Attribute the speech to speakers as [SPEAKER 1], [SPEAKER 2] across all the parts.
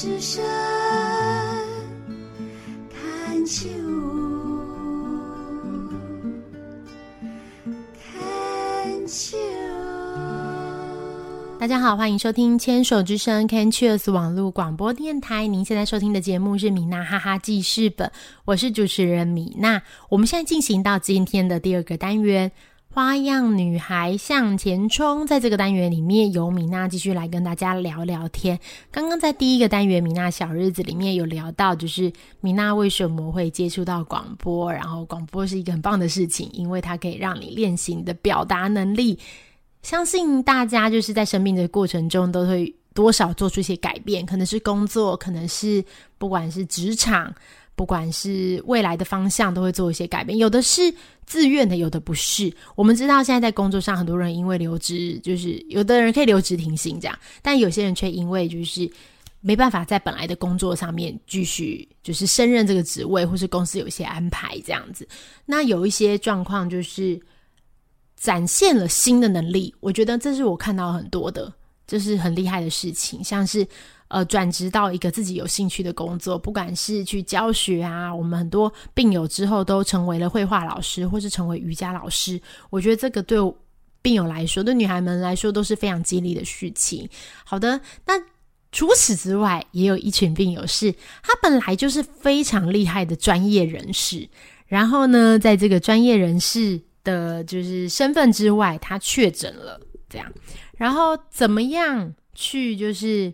[SPEAKER 1] 之声看秋，看秋。
[SPEAKER 2] 大家好，欢迎收听牵手之声 Can Cheers 网络广播电台。您现在收听的节目是米娜哈哈记事本，我是主持人米娜。我们现在进行到今天的第二个单元——花样女孩向前冲。在这个单元里面，由米娜继续来跟大家聊聊天。刚刚在第一个单元《米娜小日子》里面有聊到，就是米娜为什么会接触到广播，然后广播是一个很棒的事情，因为它可以让你练习你的表达能力。相信大家就是在生病的过程中，都会多少做出一些改变，可能是工作，可能是不管是职场，不管是未来的方向，都会做一些改变。有的是自愿的，有的不是。我们知道现在在工作上，很多人因为留职，就是有的人可以留职停薪这样，但有些人却因为就是没办法在本来的工作上面继续就是升任这个职位，或是公司有一些安排这样子。那有一些状况就是。展现了新的能力，我觉得这是我看到很多的，这是很厉害的事情。像是呃转职到一个自己有兴趣的工作，不管是去教学啊，我们很多病友之后都成为了绘画老师，或是成为瑜伽老师。我觉得这个对病友来说，对女孩们来说都是非常激励的事情。好的，那除此之外，也有一群病友是他本来就是非常厉害的专业人士，然后呢，在这个专业人士。的就是身份之外，他确诊了，这样，然后怎么样去就是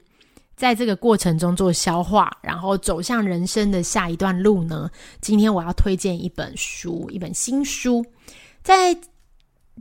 [SPEAKER 2] 在这个过程中做消化，然后走向人生的下一段路呢？今天我要推荐一本书，一本新书，在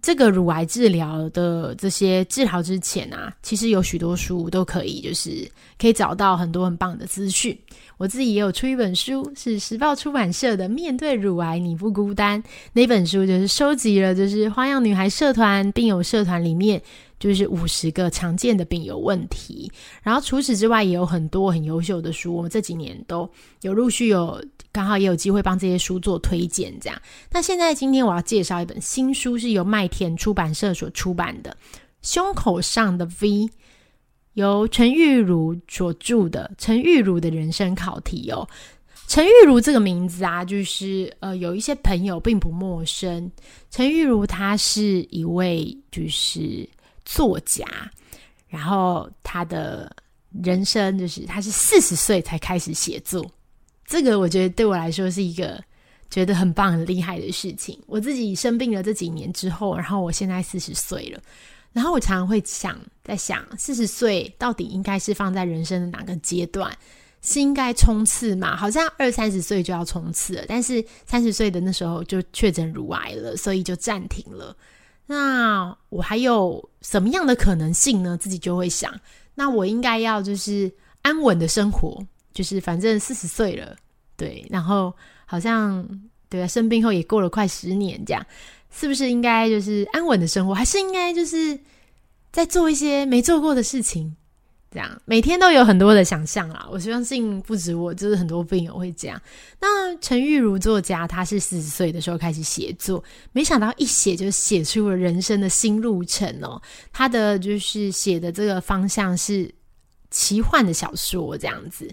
[SPEAKER 2] 这个乳癌治疗的这些治疗之前啊，其实有许多书都可以，就是可以找到很多很棒的资讯。我自己也有出一本书，是时报出版社的《面对乳癌你不孤单》那本书，就是收集了就是花样女孩社团病友社团里面就是五十个常见的病友问题。然后除此之外，也有很多很优秀的书，我们这几年都有陆续有刚好也有机会帮这些书做推荐。这样，那现在今天我要介绍一本新书，是由麦田出版社所出版的《胸口上的 V》。由陈玉茹所著的陈玉茹的人生考题哦，陈玉茹这个名字啊，就是呃，有一些朋友并不陌生。陈玉茹她是一位就是作家，然后他的人生就是他是四十岁才开始写作，这个我觉得对我来说是一个觉得很棒很厉害的事情。我自己生病了这几年之后，然后我现在四十岁了。然后我常常会想，在想四十岁到底应该是放在人生的哪个阶段？是应该冲刺嘛？好像二三十岁就要冲刺了，但是三十岁的那时候就确诊乳癌了，所以就暂停了。那我还有什么样的可能性呢？自己就会想，那我应该要就是安稳的生活，就是反正四十岁了，对，然后好像对啊，生病后也过了快十年这样。是不是应该就是安稳的生活，还是应该就是在做一些没做过的事情？这样每天都有很多的想象啦！我相信不止我，就是很多病友会这样。那陈玉如作家，他是四十岁的时候开始写作，没想到一写就写出了人生的新路程哦。他的就是写的这个方向是奇幻的小说这样子，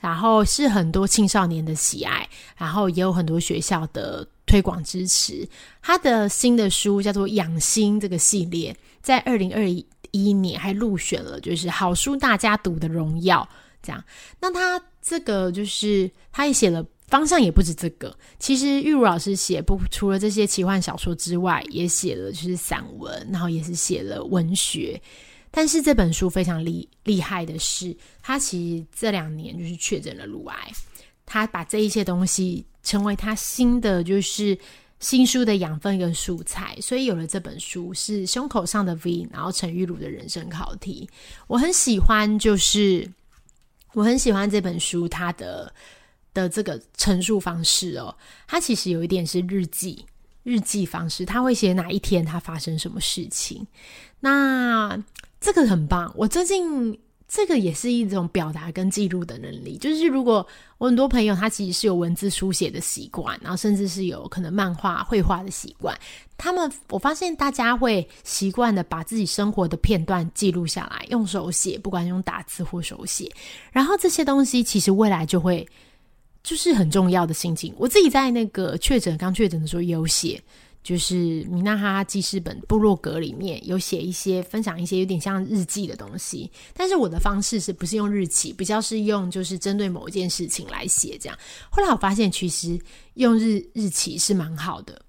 [SPEAKER 2] 然后是很多青少年的喜爱，然后也有很多学校的。推广支持他的新的书叫做《养心》这个系列，在二零二一一年还入选了，就是好书大家读的荣耀。这样，那他这个就是他也写了方向也不止这个。其实玉茹老师写不除了这些奇幻小说之外，也写了就是散文，然后也是写了文学。但是这本书非常厉厉害的是，他其实这两年就是确诊了乳癌，他把这一些东西。成为他新的就是新书的养分跟素材，所以有了这本书是胸口上的 V，然后陈玉茹的人生考题，我很喜欢，就是我很喜欢这本书它的的这个陈述方式哦，它其实有一点是日记日记方式，他会写哪一天他发生什么事情，那这个很棒，我最近。这个也是一种表达跟记录的能力。就是如果我很多朋友他其实是有文字书写的习惯，然后甚至是有可能漫画绘画的习惯，他们我发现大家会习惯的把自己生活的片段记录下来，用手写，不管用打字或手写，然后这些东西其实未来就会就是很重要的心情。我自己在那个确诊刚确诊的时候也有写。就是米娜哈哈记事本部落格里面有写一些分享一些有点像日记的东西，但是我的方式是不是用日期，比较是用就是针对某一件事情来写这样。后来我发现其实用日日期是蛮好的，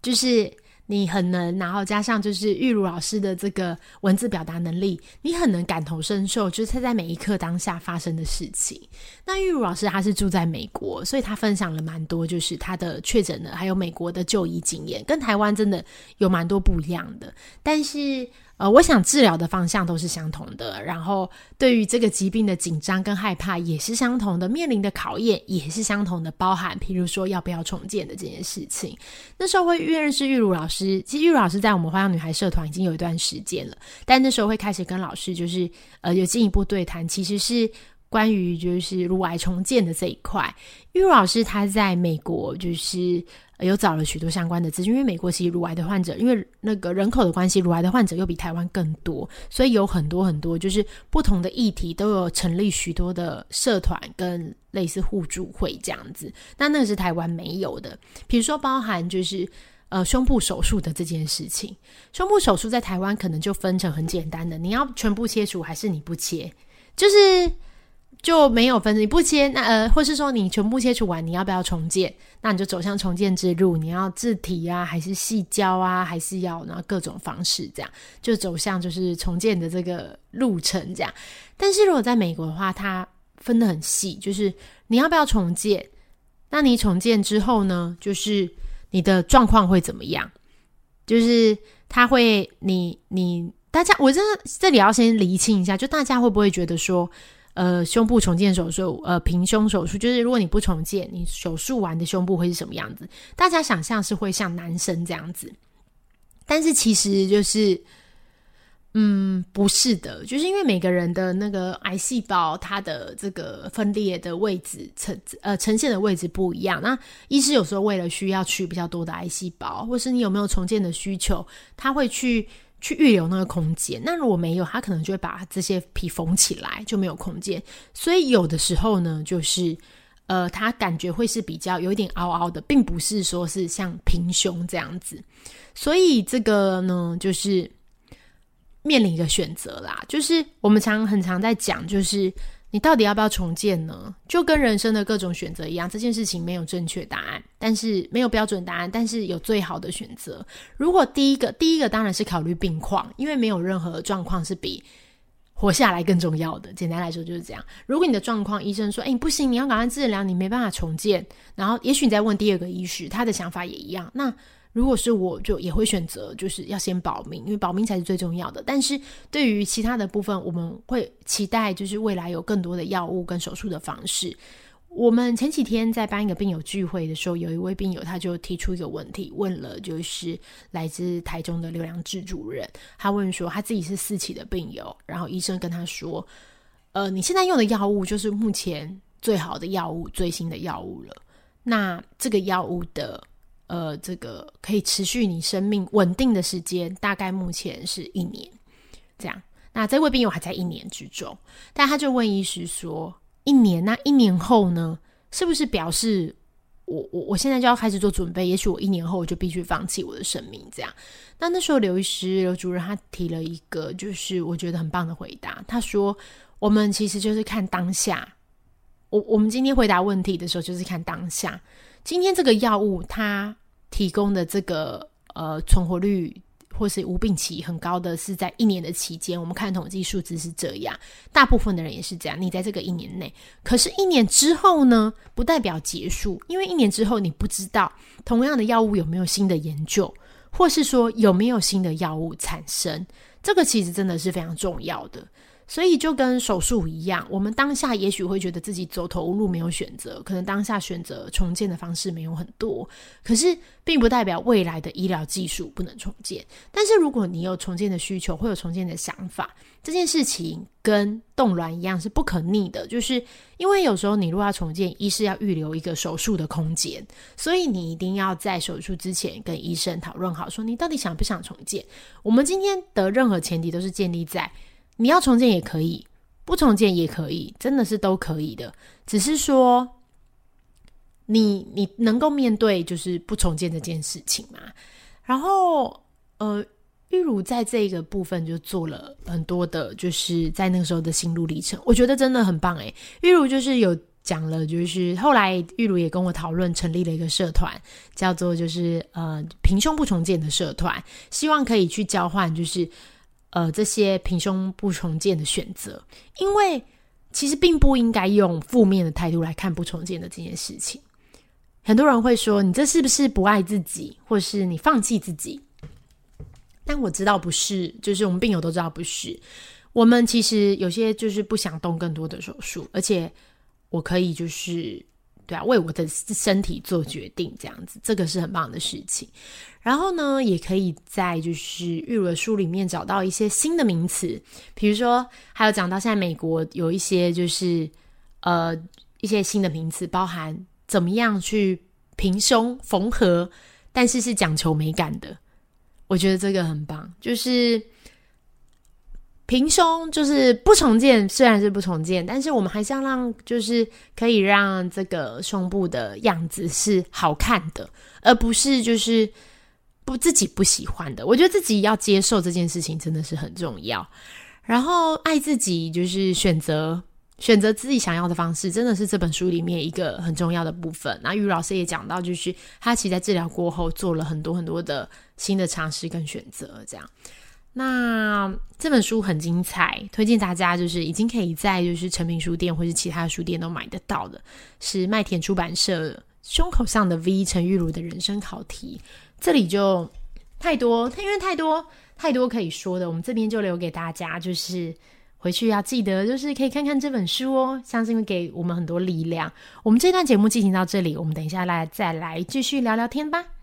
[SPEAKER 2] 就是。你很能，然后加上就是玉茹老师的这个文字表达能力，你很能感同身受，就是他在每一刻当下发生的事情。那玉茹老师他是住在美国，所以他分享了蛮多，就是他的确诊的，还有美国的就医经验，跟台湾真的有蛮多不一样的。但是。呃，我想治疗的方向都是相同的，然后对于这个疾病的紧张跟害怕也是相同的，面临的考验也是相同的，包含譬如说要不要重建的这件事情。那时候会认识玉茹老师，其实玉茹老师在我们花样女孩社团已经有一段时间了，但那时候会开始跟老师就是呃有进一步对谈，其实是关于就是乳癌重建的这一块。玉茹老师他在美国就是。有找了许多相关的资讯，因为美国其实乳癌的患者，因为那个人口的关系，乳癌的患者又比台湾更多，所以有很多很多就是不同的议题都有成立许多的社团跟类似互助会这样子。那那个是台湾没有的，比如说包含就是呃胸部手术的这件事情，胸部手术在台湾可能就分成很简单的，你要全部切除还是你不切，就是。就没有分，你不切那呃，或是说你全部切除完，你要不要重建？那你就走向重建之路。你要自体啊，还是细胶啊，还是要然后各种方式这样，就走向就是重建的这个路程这样。但是如果在美国的话，它分得很细，就是你要不要重建？那你重建之后呢，就是你的状况会怎么样？就是他会你你大家，我真的这里要先厘清一下，就大家会不会觉得说？呃，胸部重建手术，呃，平胸手术，就是如果你不重建，你手术完的胸部会是什么样子？大家想象是会像男生这样子，但是其实就是，嗯，不是的，就是因为每个人的那个癌细胞，它的这个分裂的位置呈呃呈现的位置不一样。那医师有时候为了需要取比较多的癌细胞，或是你有没有重建的需求，他会去。去预留那个空间，那如果没有，他可能就会把这些皮缝起来，就没有空间。所以有的时候呢，就是呃，他感觉会是比较有一点凹凹的，并不是说是像平胸这样子。所以这个呢，就是面临一个选择啦，就是我们常很常在讲，就是。你到底要不要重建呢？就跟人生的各种选择一样，这件事情没有正确答案，但是没有标准答案，但是有最好的选择。如果第一个，第一个当然是考虑病况，因为没有任何状况是比活下来更重要的。简单来说就是这样。如果你的状况，医生说，哎，不行，你要赶快治疗，你没办法重建，然后也许你再问第二个医师，他的想法也一样，那。如果是我，就也会选择就是要先保命，因为保命才是最重要的。但是对于其他的部分，我们会期待就是未来有更多的药物跟手术的方式。我们前几天在帮一个病友聚会的时候，有一位病友他就提出一个问题，问了就是来自台中的刘良志主任，他问说他自己是四期的病友，然后医生跟他说，呃，你现在用的药物就是目前最好的药物、最新的药物了。那这个药物的。呃，这个可以持续你生命稳定的时间，大概目前是一年，这样。那这位病友还在一年之中，但他就问医师说：“一年，那一年后呢？是不是表示我我我现在就要开始做准备？也许我一年后我就必须放弃我的生命？这样？”那那时候刘医师刘主任他提了一个，就是我觉得很棒的回答。他说：“我们其实就是看当下。我我们今天回答问题的时候，就是看当下。”今天这个药物它提供的这个呃存活率或是无病期很高的是在一年的期间，我们看统计数字是这样，大部分的人也是这样。你在这个一年内，可是，一年之后呢，不代表结束，因为一年之后你不知道同样的药物有没有新的研究，或是说有没有新的药物产生，这个其实真的是非常重要的。所以就跟手术一样，我们当下也许会觉得自己走投无路，没有选择，可能当下选择重建的方式没有很多，可是并不代表未来的医疗技术不能重建。但是如果你有重建的需求，会有重建的想法，这件事情跟冻卵一样是不可逆的，就是因为有时候你如果要重建，医师要预留一个手术的空间，所以你一定要在手术之前跟医生讨论好，说你到底想不想重建。我们今天的任何前提都是建立在。你要重建也可以，不重建也可以，真的是都可以的。只是说，你你能够面对就是不重建这件事情嘛？然后，呃，玉茹在这个部分就做了很多的，就是在那个时候的心路历程，我觉得真的很棒诶。玉茹就是有讲了，就是后来玉茹也跟我讨论，成立了一个社团，叫做就是呃平胸不重建的社团，希望可以去交换，就是。呃，这些平胸不重建的选择，因为其实并不应该用负面的态度来看不重建的这件事情。很多人会说，你这是不是不爱自己，或是你放弃自己？但我知道不是，就是我们病友都知道不是。我们其实有些就是不想动更多的手术，而且我可以就是对啊，为我的身体做决定，这样子，这个是很棒的事情。然后呢，也可以在就是育儿书里面找到一些新的名词，比如说还有讲到现在美国有一些就是呃一些新的名词，包含怎么样去平胸缝合，但是是讲求美感的。我觉得这个很棒，就是平胸就是不重建，虽然是不重建，但是我们还是要让就是可以让这个胸部的样子是好看的，而不是就是。不自己不喜欢的，我觉得自己要接受这件事情真的是很重要。然后爱自己，就是选择选择自己想要的方式，真的是这本书里面一个很重要的部分。那于老师也讲到，就是他其实在治疗过后做了很多很多的新的尝试跟选择。这样，那这本书很精彩，推荐大家就是已经可以在就是成品书店或是其他书店都买得到的，是麦田出版社胸口上的 V 陈玉茹的人生考题。这里就太多，因为太多太多可以说的，我们这边就留给大家，就是回去要记得，就是可以看看这本书哦，相信会给我们很多力量。我们这段节目进行到这里，我们等一下来再来继续聊聊天吧。